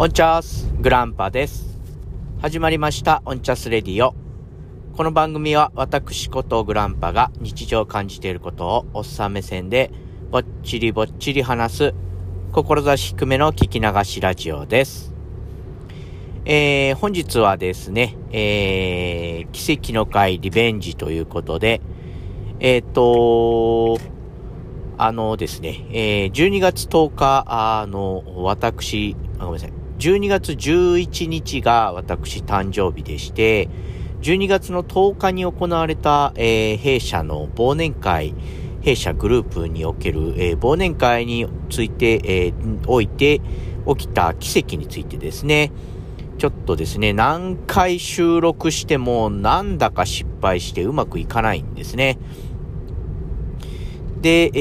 オンチャースグランパです。始まりましたオンチャスレディオ。この番組は私ことグランパが日常で感じていることをおっさん目線でぼっちりぼっちり話す志低めの聞き流しラジオです。えー、本日はですね、えー、奇跡の回リベンジということで、えっ、とあのですね、えー、12月10日、あの、私、ごめんなさい、12月11日が私誕生日でして、12月の10日に行われた、えー、弊社の忘年会、弊社グループにおける、えー、忘年会について、えー、おいて起きた奇跡についてですね、ちょっとですね、何回収録してもなんだか失敗してうまくいかないんですね。で、え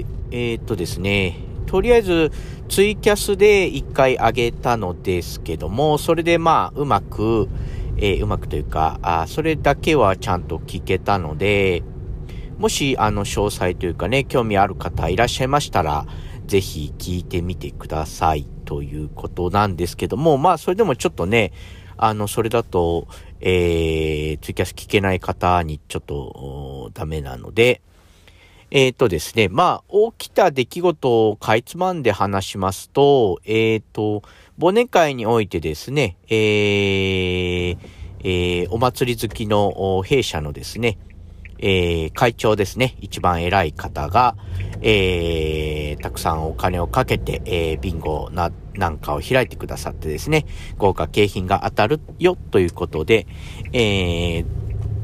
ー、えー、っとですね、とりあえず、ツイキャスで一回上げたのですけども、それでまあ、うまく、えー、うまくというか、あそれだけはちゃんと聞けたので、もし、あの、詳細というかね、興味ある方いらっしゃいましたら、ぜひ聞いてみてください。ということなんですけども、まあ、それでもちょっとね、あの、それだと、えー、ツイキャス聞けない方にちょっとダメなので、えっ、ー、とですね、まあ、起きた出来事をかいつまんで話しますと、えっ、ー、と、忘年会においてですね、えー、えー、お祭り好きの弊社のですね、えー、会長ですね、一番偉い方が、えー、たくさんお金をかけて、えー、ビンゴな、なんかを開いてくださってですね、豪華景品が当たるよということで、えー、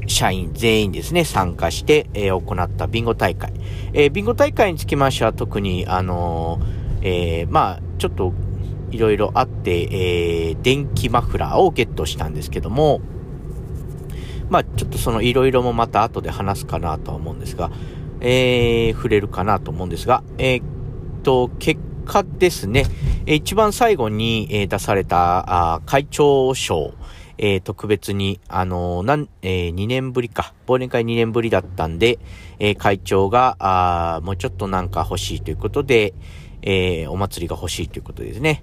社員全員ですね、参加して、えー、行ったビンゴ大会。えー、ビンゴ大会につきましては特に、あのー、えまあ、ちょっと、いろいろあって、え電気マフラーをゲットしたんですけども、まあ、ちょっとそのいろいろもまた後で話すかなとは思うんですが、え触れるかなと思うんですが、えっと、結果ですね、一番最後に、出された会長賞、えー、特別に、あのー、なん、えー、2年ぶりか、忘年会2年ぶりだったんで、えー、会長が、あもうちょっとなんか欲しいということで、えー、お祭りが欲しいということですね。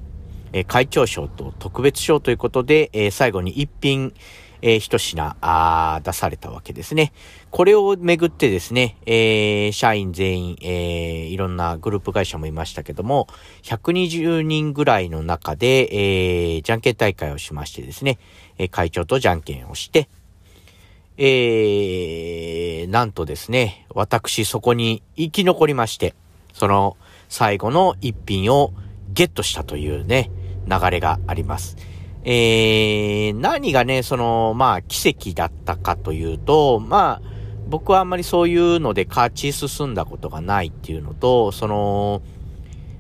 えー、会長賞と特別賞ということで、えー、最後に一品、えー、一品、あ出されたわけですね。これをめぐってですね、えー、社員全員、えー、いろんなグループ会社もいましたけども、120人ぐらいの中で、えー、じゃんけん大会をしましてですね、え会長とじゃんけんをして、えー、なんとですね、私そこに生き残りまして、その最後の一品をゲットしたというね、流れがあります。えー、何がね、その、まあ、奇跡だったかというと、まあ、僕はあんまりそういうので勝ち進んだことがないっていうのと、その、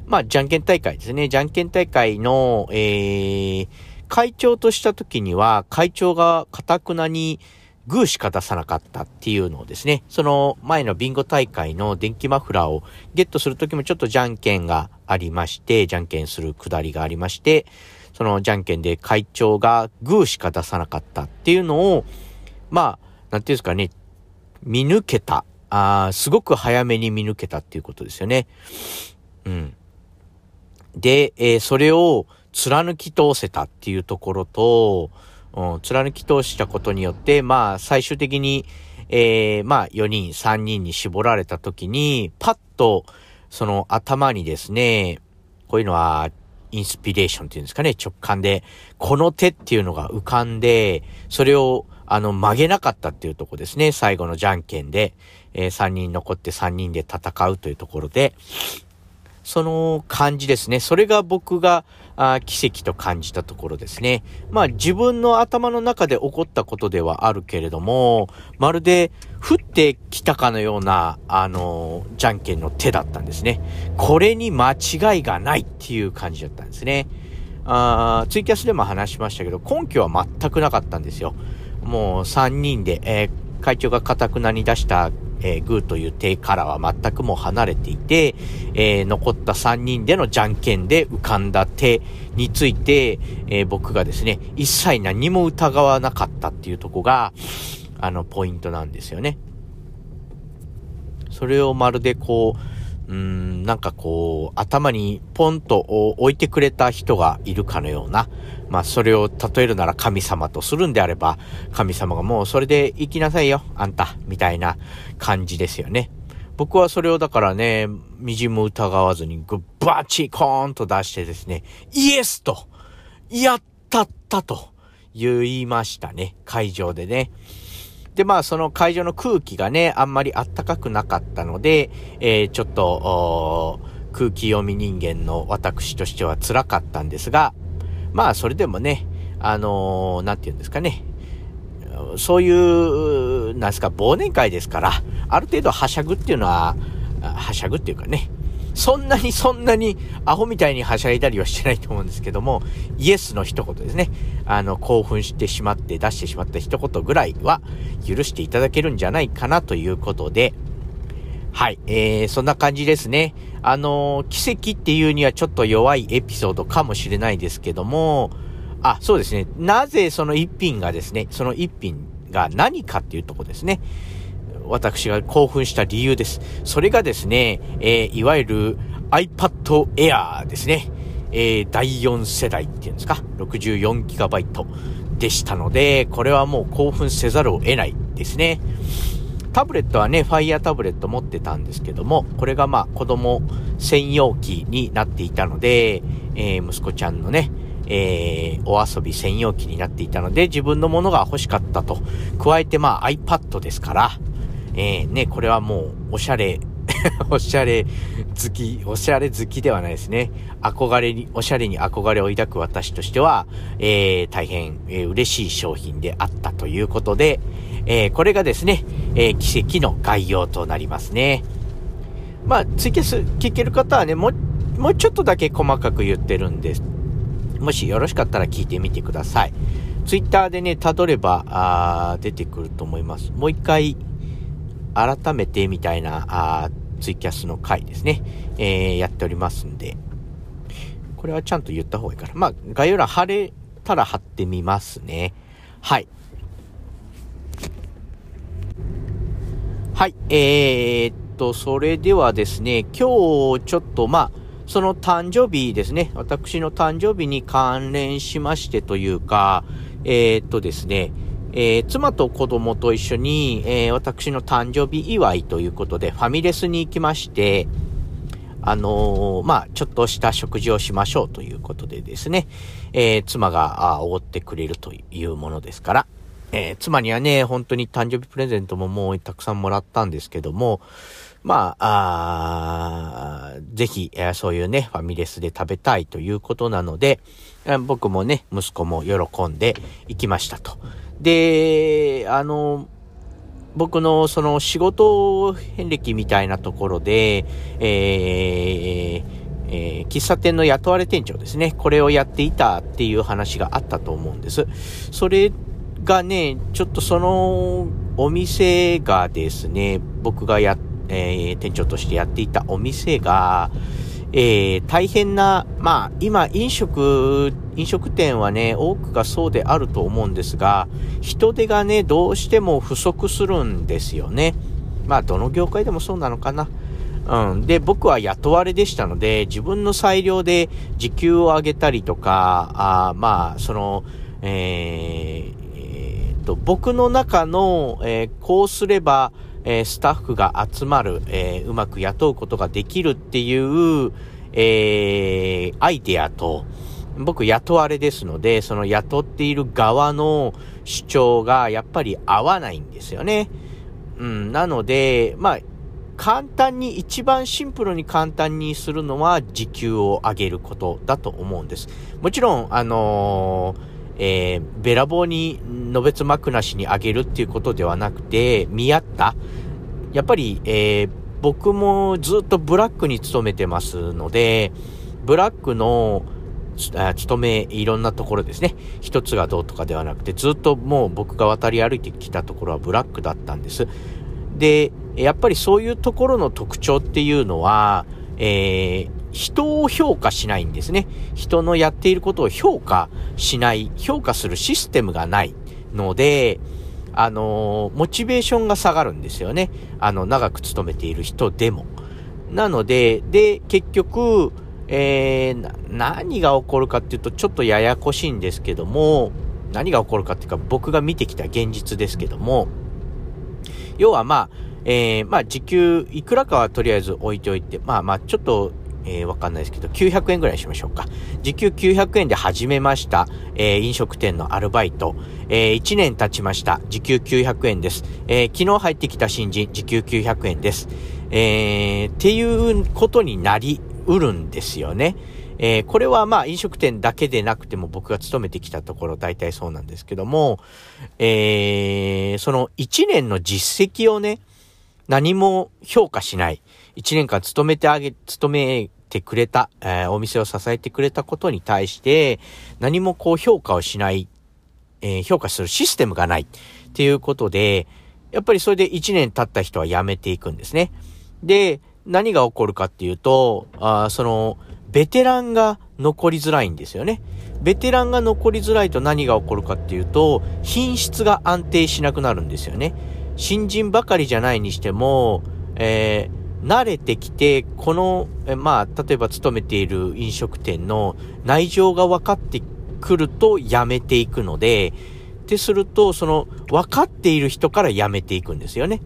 まあ、じゃんけん大会ですね。じゃんけん大会の、えー、会長とした時には、会長がかたくなにグーしか出さなかったっていうのをですね、その前のビンゴ大会の電気マフラーをゲットする時もちょっとじゃんけんがありまして、じゃんけんするくだりがありまして、そのじゃんけんで会長がグーしか出さなかったっていうのを、まあ、なんていうんですかね、見抜けた。ああすごく早めに見抜けたっていうことですよね。うん。で、えー、それを貫き通せたっていうところと、うん、貫き通したことによって、まあ、最終的に、えー、まあ、4人、3人に絞られた時に、パッと、その頭にですね、こういうのは、インスピレーションっていうんですかね、直感で、この手っていうのが浮かんで、それを、あの、曲げなかったっていうとこですね、最後のじゃんけんで、えー、3人残って3人で戦うというところで、その感じですね。それが僕があ奇跡と感じたところですね。まあ自分の頭の中で起こったことではあるけれども、まるで降ってきたかのような、あのー、じゃんけんの手だったんですね。これに間違いがないっていう感じだったんですね。あツイキャスでも話しましたけど、根拠は全くなかったんですよ。もう3人で、えー、会長がかたくなに出したえー、グーという手からは全くも離れていて、えー、残った3人でのじゃんけんで浮かんだ手について、えー、僕がですね、一切何も疑わなかったっていうとこが、あの、ポイントなんですよね。それをまるでこう、うーん、なんかこう、頭にポンと置いてくれた人がいるかのような、まあそれを例えるなら神様とするんであれば、神様がもうそれで行きなさいよ、あんた、みたいな感じですよね。僕はそれをだからね、みじも疑わずにグッバチコーンと出してですね、イエスと、やったったと言いましたね、会場でね。で、まあ、その会場の空気がね、あんまりあったかくなかったので、えー、ちょっと、空気読み人間の私としては辛かったんですが、まあ、それでもね、あのー、なんて言うんですかね、そういう、なんですか、忘年会ですから、ある程度はしゃぐっていうのは、はしゃぐっていうかね、そんなにそんなにアホみたいにはしゃいだりはしてないと思うんですけども、イエスの一言ですね。あの、興奮してしまって出してしまった一言ぐらいは許していただけるんじゃないかなということで、はい、えー、そんな感じですね。あの奇跡っていうにはちょっと弱いエピソードかもしれないですけども、あ、そうですね。なぜその一品がですね、その一品が何かっていうとこですね。私が興奮した理由です。それがですね、えー、いわゆる iPad Air ですね。えー、第4世代っていうんですか、64GB でしたので、これはもう興奮せざるを得ないですね。タブレットはね、Fire タブレット持ってたんですけども、これがまあ子供専用機になっていたので、えー、息子ちゃんのね、えー、お遊び専用機になっていたので、自分のものが欲しかったと。加えてまあ iPad ですから、えー、ね、これはもう、おしゃれ、おしゃれ好き、おしゃれ好きではないですね。憧れに、おしゃれに憧れを抱く私としては、えー、大変、えー、嬉しい商品であったということで、えー、これがですね、えー、奇跡の概要となりますね。まあ、ツイキャス聞ける方はね、もう、もうちょっとだけ細かく言ってるんです。もしよろしかったら聞いてみてください。ツイッターでね、たどれば、あ出てくると思います。もう一回、改めてみたいな、あツイキャスの回ですね、えー、やっておりますんで、これはちゃんと言った方がいいから。まあ、概要欄貼れたら貼ってみますね。はい。はい、えー、っと、それではですね、今日ちょっと、まあ、その誕生日ですね、私の誕生日に関連しましてというか、えー、っとですね、えー、妻と子供と一緒に、えー、私の誕生日祝いということで、ファミレスに行きまして、あのー、まあ、ちょっとした食事をしましょうということでですね、えー、妻がおごってくれるというものですから、えー、妻にはね、本当に誕生日プレゼントももうたくさんもらったんですけども、まあ、あぜひ、えー、そういうね、ファミレスで食べたいということなので、僕もね、息子も喜んで行きましたと。で、あの、僕のその仕事遍歴みたいなところで、えー、えー、喫茶店の雇われ店長ですね。これをやっていたっていう話があったと思うんです。それがね、ちょっとそのお店がですね、僕がや、えー、店長としてやっていたお店が、えー、大変な、まあ、今、飲食、飲食店はね、多くがそうであると思うんですが、人手がね、どうしても不足するんですよね。まあ、どの業界でもそうなのかな。うん。で、僕は雇われでしたので、自分の裁量で時給を上げたりとか、あまあ、その、えー、と、僕の中の、えー、こうすれば、えー、スタッフが集まる、えー、うまく雇うことができるっていう、えー、アイデアと、僕雇われですので、その雇っている側の主張がやっぱり合わないんですよね。うん、なので、まあ、簡単に、一番シンプルに簡単にするのは時給を上げることだと思うんです。もちろん、あのーえー、べらぼうに、のべつ幕なしにあげるっていうことではなくて、見合った。やっぱり、えー、僕もずっとブラックに勤めてますので、ブラックの、勤め、いろんなところですね。一つがどうとかではなくて、ずっともう僕が渡り歩いてきたところはブラックだったんです。で、やっぱりそういうところの特徴っていうのは、えー、人を評価しないんですね。人のやっていることを評価しない、評価するシステムがないので、あの、モチベーションが下がるんですよね。あの、長く勤めている人でも。なので、で、結局、えー、何が起こるかっていうと、ちょっとややこしいんですけども、何が起こるかっていうか、僕が見てきた現実ですけども、要はまあ、えー、まあ、時給いくらかはとりあえず置いておいて、まあまあ、ちょっと、えー、わかんないですけど、900円ぐらいしましょうか。時給900円で始めました、えー、飲食店のアルバイト。えー、1年経ちました。時給900円です。えー、昨日入ってきた新人、時給900円です。えー、っていうことになりうるんですよね。えー、これはまあ飲食店だけでなくても僕が勤めてきたところ大体そうなんですけども、えー、その1年の実績をね、何も評価しない。1年間勤めてあげ、勤めてくれた、えー、お店を支えてくれたことに対して、何もこう評価をしない、えー、評価するシステムがないっていうことで、やっぱりそれで1年経った人は辞めていくんですね。で、何が起こるかっていうと、あその、ベテランが残りづらいんですよね。ベテランが残りづらいと何が起こるかっていうと、品質が安定しなくなるんですよね。新人ばかりじゃないにしても、えー、慣れてきて、この、まあ、例えば勤めている飲食店の内情が分かってくると辞めていくので、ってすると、その、分かっている人から辞めていくんですよね。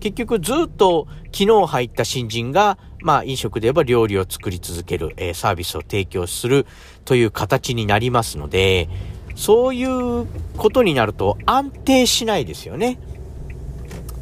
結局ずっと昨日入った新人が、まあ飲食で言えば料理を作り続ける、えー、サービスを提供するという形になりますので、そういうことになると安定しないですよね。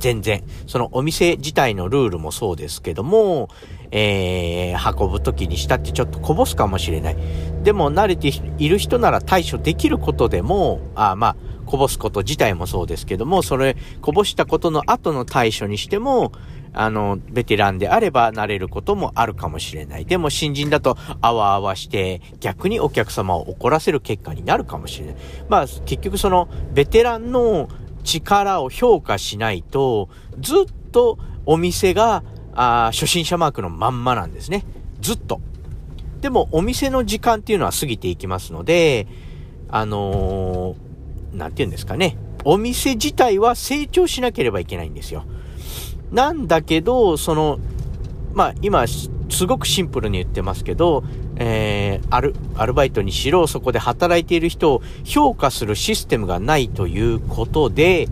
全然。そのお店自体のルールもそうですけども、えー、運ぶ時にしたってちょっとこぼすかもしれない。でも慣れている人なら対処できることでも、あまあ、こぼすこと自体もそうですけども、それ、こぼしたことの後の対処にしても、あの、ベテランであれば慣れることもあるかもしれない。でも新人だと、あわあわして、逆にお客様を怒らせる結果になるかもしれない。まあ、結局その、ベテランの力を評価しないと、ずっとお店が、あ初心者マークのまんまなんですね。ずっと。でも、お店の時間っていうのは過ぎていきますので、あのーなんて言うんですかね。お店自体は成長しなければいけないんですよ。なんだけど、その、まあ今、すごくシンプルに言ってますけど、えー、アル、アルバイトにしろ、そこで働いている人を評価するシステムがないということで、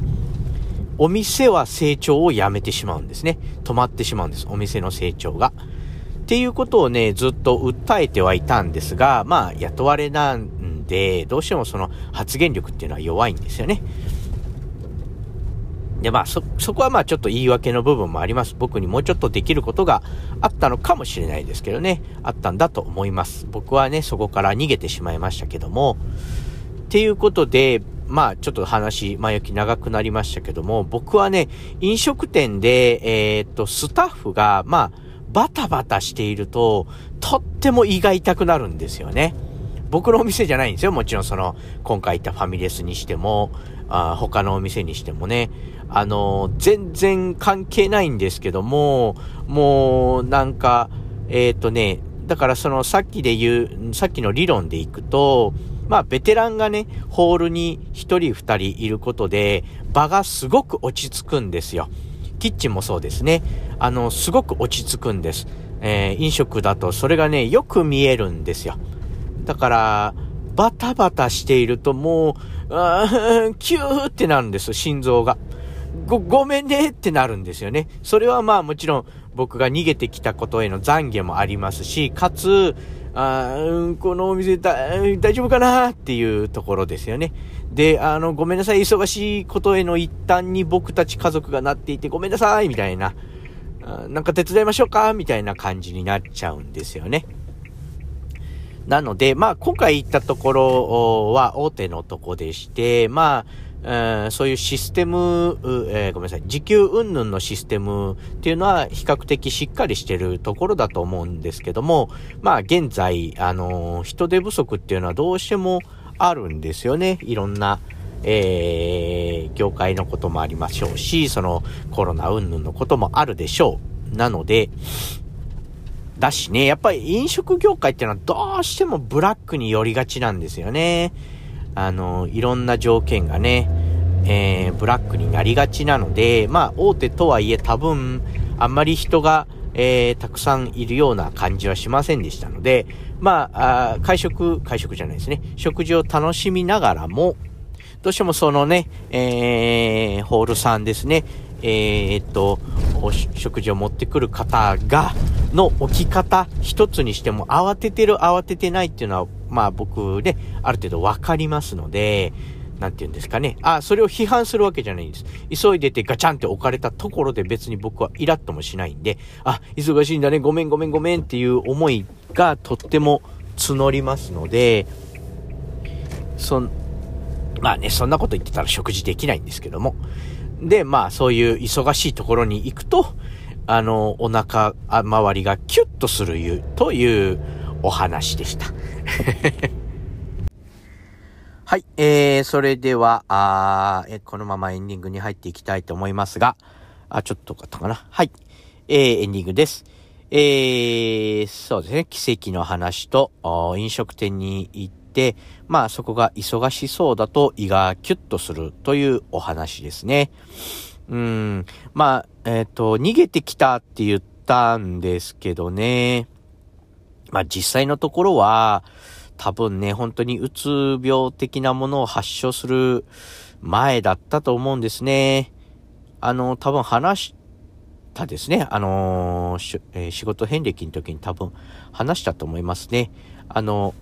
お店は成長をやめてしまうんですね。止まってしまうんです。お店の成長が。っていうことをね、ずっと訴えてはいたんですが、まあ、雇われなんで、どうしてもその発言力っていうのは弱いんですよね。で、まあ、そ、そこはまあちょっと言い訳の部分もあります。僕にもうちょっとできることがあったのかもしれないですけどね。あったんだと思います。僕はね、そこから逃げてしまいましたけども。っていうことで、まあちょっと話、前置き長くなりましたけども、僕はね、飲食店で、えー、っと、スタッフが、まあ、バタバタしていると、とっても胃が痛くなるんですよね。僕のお店じゃないんですよ。もちろんその、今回行ったファミレスにしても、あ他のお店にしてもね。あの、全然関係ないんですけども、もう、なんか、えっ、ー、とね、だからそのさっきで言う、さっきの理論でいくと、まあ、ベテランがね、ホールに1人2人いることで、場がすごく落ち着くんですよ。キッチンもそうですね。あの、すごく落ち着くんです。えー、飲食だとそれがね、よく見えるんですよ。だから、バタバタしているともう、あ キューってなるんです、心臓が。ご、ごめんねってなるんですよね。それはまあもちろん僕が逃げてきたことへの懺悔もありますし、かつ、あこのお店大丈夫かなっていうところですよね。で、あの、ごめんなさい、忙しいことへの一端に僕たち家族がなっていてごめんなさい、みたいな。なんか手伝いましょうかみたいな感じになっちゃうんですよね。なので、まあ、今回行ったところは大手のとこでして、まあ、そういうシステム、えー、ごめんなさい、時給云々のシステムっていうのは比較的しっかりしてるところだと思うんですけども、まあ現在、あのー、人手不足っていうのはどうしてもあるんですよね。いろんな、えー、業界のこともありましょうし、そのコロナ云々のこともあるでしょう。なので、だしね、やっぱり飲食業界っていうのはどうしてもブラックに寄りがちなんですよね。あの、いろんな条件がね、えー、ブラックになりがちなので、まあ、大手とはいえ多分、あんまり人が、えー、たくさんいるような感じはしませんでしたので、まあ、あ会食、会食じゃないですね。食事を楽しみながらも、どうしてもそのね、えー、ホールさんですね、えー、っと、お食事を持ってくる方が、の置き方一つにしても慌ててる慌ててないっていうのは、まあ僕で、ある程度わかりますので、なんて言うんですかね。あ、それを批判するわけじゃないんです。急いでてガチャンって置かれたところで別に僕はイラッともしないんで、あ、忙しいんだね、ごめんごめんごめんっていう思いがとっても募りますので、そん、まあね、そんなこと言ってたら食事できないんですけども。で、まあそういう忙しいところに行くと、あの、お腹周りがキュッとするというお話でした。はい、えー、それでは、あえこのままエンディングに入っていきたいと思いますが、あ、ちょっとかったかな。はい、えー、エンディングです。えー、そうですね、奇跡の話と、飲食店に行って、まあそこが忙しそうだと胃がキュッとするというお話ですね。うん、まあ、えっ、ー、と、逃げてきたって言ったんですけどね。まあ実際のところは、多分ね、本当にうつ病的なものを発症する前だったと思うんですね。あの、多分話したですね。あのー、えー、仕事遍歴の時に多分話したと思いますね。あの、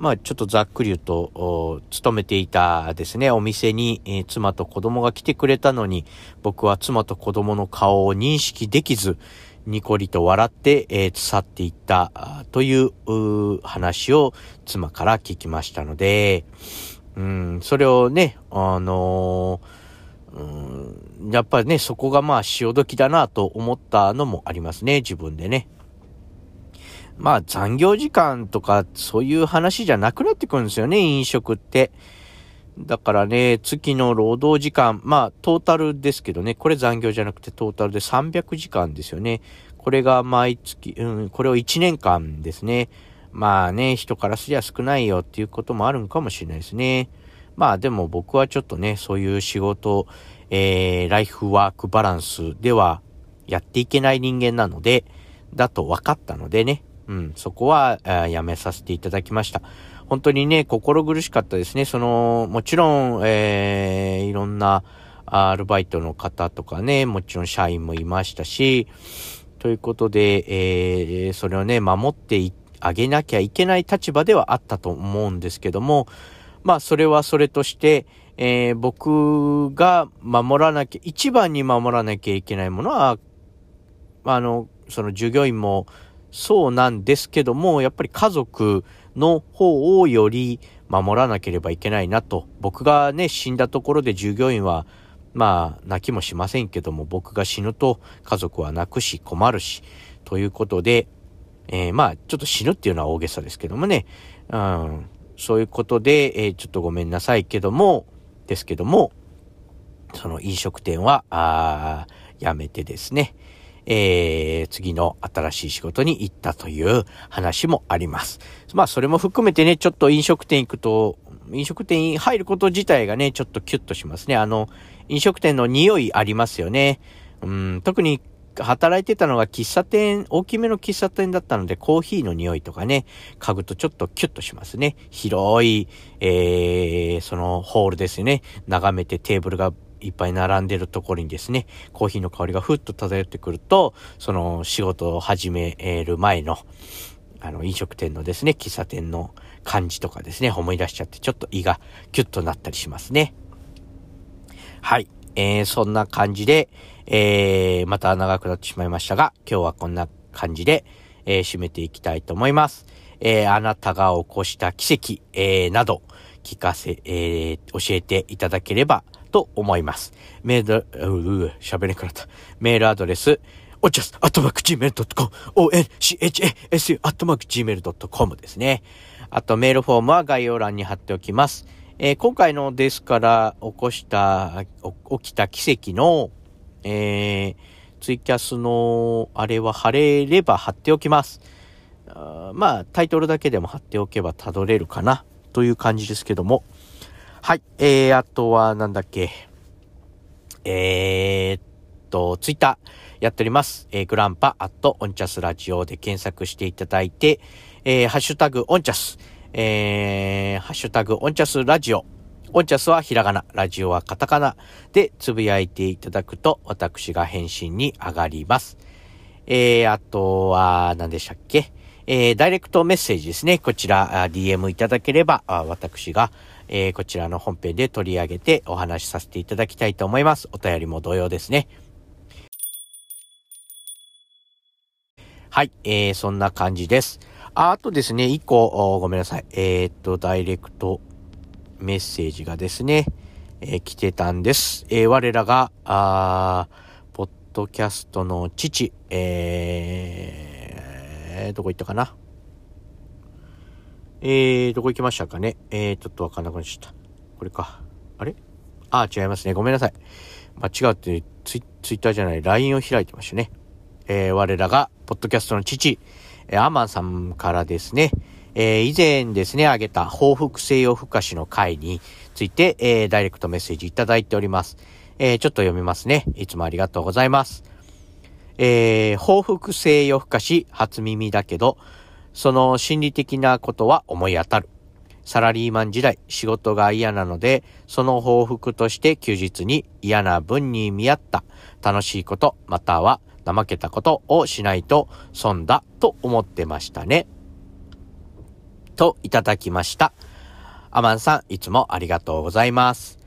まあちょっとざっくり言うと、勤めていたですね、お店に、えー、妻と子供が来てくれたのに、僕は妻と子供の顔を認識できず、ニコリと笑って、えー、去っていったという話を妻から聞きましたので、うん、それをね、あのー、うん、やっぱりね、そこがまあ潮時だなと思ったのもありますね、自分でね。まあ残業時間とかそういう話じゃなくなってくるんですよね、飲食って。だからね、月の労働時間、まあ、トータルですけどね、これ残業じゃなくてトータルで300時間ですよね。これが毎月、うん、これを1年間ですね。まあね、人からすりゃ少ないよっていうこともあるんかもしれないですね。まあでも僕はちょっとね、そういう仕事、えー、ライフワークバランスではやっていけない人間なので、だと分かったのでね、うん、そこはやめさせていただきました。本当にね、心苦しかったですね。その、もちろん、えー、いろんなアルバイトの方とかね、もちろん社員もいましたし、ということで、えー、それをね、守ってあげなきゃいけない立場ではあったと思うんですけども、まあ、それはそれとして、えー、僕が守らなきゃ、一番に守らなきゃいけないものは、あの、その従業員もそうなんですけども、やっぱり家族、の方をより守らなければいけないなと。僕がね、死んだところで従業員は、まあ、泣きもしませんけども、僕が死ぬと家族は泣くし困るし、ということで、えー、まあ、ちょっと死ぬっていうのは大げさですけどもね、うん、そういうことで、えー、ちょっとごめんなさいけども、ですけども、その飲食店は、あやめてですね、えー、次の新しい仕事に行ったという話もあります。まあ、それも含めてね、ちょっと飲食店行くと、飲食店に入ること自体がね、ちょっとキュッとしますね。あの、飲食店の匂いありますよね。うん、特に働いてたのが喫茶店、大きめの喫茶店だったので、コーヒーの匂いとかね、嗅ぐとちょっとキュッとしますね。広い、えー、そのホールですね。眺めてテーブルがいっぱい並んでるところにですね、コーヒーの香りがふっと漂ってくると、その仕事を始める前の、あの、飲食店のですね、喫茶店の感じとかですね、思い出しちゃって、ちょっと胃がキュッとなったりしますね。はい。えー、そんな感じで、えー、また長くなってしまいましたが、今日はこんな感じで、えー、締めていきたいと思います。えー、あなたが起こした奇跡、えー、など、聞かせ、えー、教えていただければと思います。メール、うう、喋れなくなった。メールアドレス、おちゃす、アットマーク gmail.com、onchasu、アットマーク gmail.com ですね。あと、メールフォームは概要欄に貼っておきます。えー、今回のですから起こした、起きた奇跡の、えー、ツイキャスのあれは貼れれば貼っておきます。あまあ、タイトルだけでも貼っておけばたどれるかなという感じですけども。はい。えー、あとは、なんだっけ。えー、っと、ツイッターやっております。えー、グランパアットオンチャスラジオで検索していただいて、えー、ハッシュタグオンチャス、えー、ハッシュタグオンチャスラジオ、オンチャスはひらがな、ラジオはカタカナでつぶやいていただくと私が返信に上がります。えー、あとは何でしたっけえー、ダイレクトメッセージですね。こちら、DM いただければ、私が、えー、こちらの本編で取り上げてお話しさせていただきたいと思います。お便りも同様ですね。はい、えー、そんな感じです。ああとですね、一個、ごめんなさい。えー、っと、ダイレクトメッセージがですね、えー、来てたんです。えー、我らが、あポッドキャストの父、えー、どこ行ったかな？えー、どこ行きましたかね？えー、ちょっとわかんなくなっちゃった。これか。あれ？あ、違いますね。ごめんなさい。間違ってツイ、ツイッターじゃない、LINE を開いてましたね。えー、我らが、ポッドキャストの父、えー、アマンさんからですね、えー、以前ですね、あげた報復西洋ふかしの会について、えー、ダイレクトメッセージいただいております。えー、ちょっと読みますね。いつもありがとうございます。えー、報復西洋ふかし初耳だけど、その心理的なことは思い当たる。サラリーマン時代、仕事が嫌なので、その報復として休日に嫌な分に見合った楽しいこと、または怠けたことをしないと損だと思ってましたね。といただきました。アマンさん、いつもありがとうございます。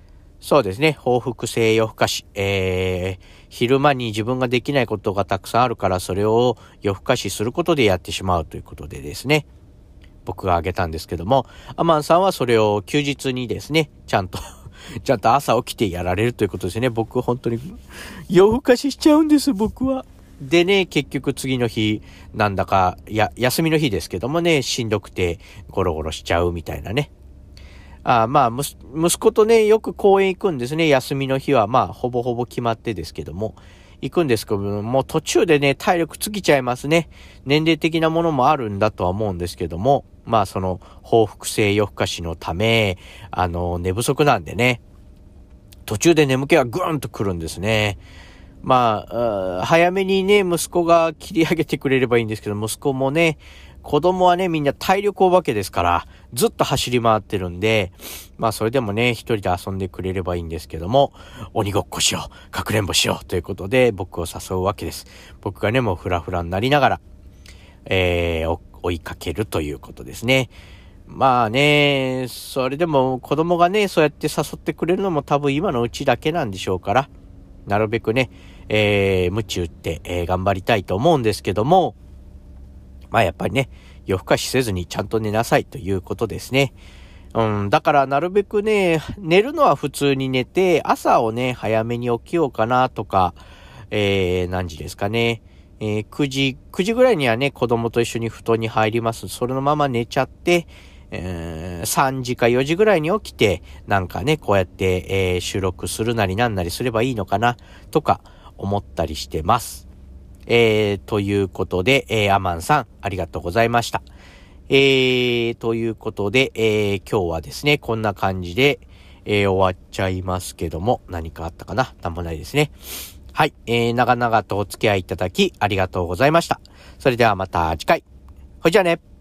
そうですね。報復性夜更かし。えー、昼間に自分ができないことがたくさんあるから、それを夜更かしすることでやってしまうということでですね。僕が挙げたんですけども、アマンさんはそれを休日にですね、ちゃんと ちゃんと朝起きてやられるということですね。僕本当に夜更かししちゃうんです、僕は。でね、結局次の日、なんだか、や、休みの日ですけどもね、しんどくてゴロゴロしちゃうみたいなね。あまあ、息子とね、よく公園行くんですね。休みの日は、まあ、ほぼほぼ決まってですけども。行くんですけども、もう途中でね、体力尽きちゃいますね。年齢的なものもあるんだとは思うんですけども、まあその、報復性夜更かしのため、あの、寝不足なんでね、途中で眠気がぐーんと来るんですね。まあ、早めにね、息子が切り上げてくれればいいんですけど、息子もね、子供はね、みんな体力お化けですから、ずっと走り回ってるんで、まあそれでもね、一人で遊んでくれればいいんですけども、鬼ごっこしよう、かくれんぼしようということで僕を誘うわけです。僕がね、もうフラフラになりながら、えー、追いかけるということですね。まあね、それでも子供がね、そうやって誘ってくれるのも多分今のうちだけなんでしょうから、なるべくね、えー、無知打って、えー、頑張りたいと思うんですけども、まあやっぱりね、夜更かしせずにちゃんと寝なさいということですね。うん、だからなるべくね、寝るのは普通に寝て、朝をね、早めに起きようかなとか、えー、何時ですかね。えー、9時、9時ぐらいにはね、子供と一緒に布団に入ります。それのまま寝ちゃって、えー、3時か4時ぐらいに起きて、なんかね、こうやって、えー、収録するなりなんなりすればいいのかな、とか思ったりしてます。えー、ということで、えー、アマンさん、ありがとうございました。えー、ということで、えー、今日はですね、こんな感じで、えー、終わっちゃいますけども、何かあったかな？なんもないですね。はい、えー、長々とお付き合いいただき、ありがとうございました。それではまた次回。ほいじゃあね。